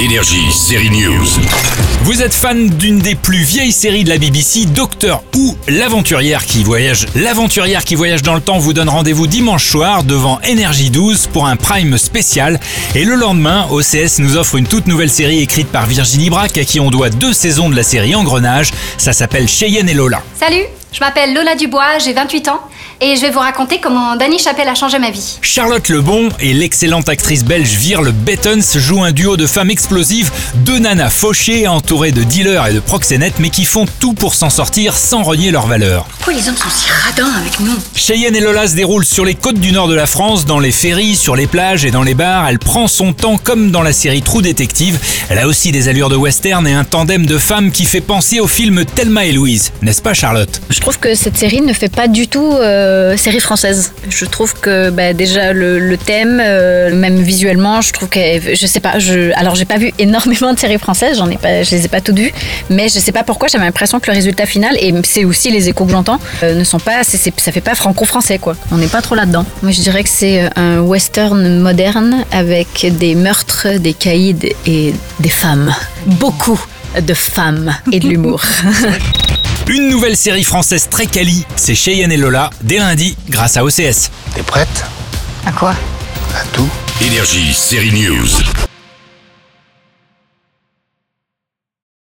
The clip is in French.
Énergie, série News. Vous êtes fan d'une des plus vieilles séries de la BBC, Docteur Who, l'aventurière qui voyage. L'aventurière qui voyage dans le temps vous donne rendez-vous dimanche soir devant Énergie 12 pour un prime spécial. Et le lendemain, OCS nous offre une toute nouvelle série écrite par Virginie Braque à qui on doit deux saisons de la série Engrenage. Ça s'appelle Cheyenne et Lola. Salut, je m'appelle Lola Dubois, j'ai 28 ans et je vais vous raconter comment Danny Chapelle a changé ma vie. Charlotte Lebon et l'excellente actrice belge Virle Bettens jouent un duo de femmes explosives, deux nanas fauchées entourées de dealers et de proxénètes mais qui font tout pour s'en sortir sans renier leurs valeurs. Pourquoi les hommes sont si radins avec nous? Cheyenne et Lola se déroulent sur les côtes du nord de la France, dans les ferries, sur les plages et dans les bars. Elle prend son temps comme dans la série Trou Détective. Elle a aussi des allures de western et un tandem de femmes qui fait penser au film Thelma et Louise. N'est-ce pas Charlotte? Je trouve que cette série ne fait pas du tout euh, série française. Je trouve que bah, déjà le, thème, euh, même visuellement, je trouve que je sais pas. Alors j'ai pas vu énormément de séries françaises, j'en ai pas, je les ai pas toutes vues, mais je sais pas pourquoi j'avais l'impression que le résultat final et c'est aussi les échos que j'entends euh, ne sont pas, ça fait pas franco-français quoi. On n'est pas trop là-dedans. Moi je dirais que c'est euh, un western moderne avec des meurtres, des caïds et des femmes. Beaucoup de femmes et de l'humour. Une nouvelle série française très quali, c'est Cheyenne et Lola, dès lundi, grâce à OCS. T'es prête? À quoi? À tout Énergie, série News.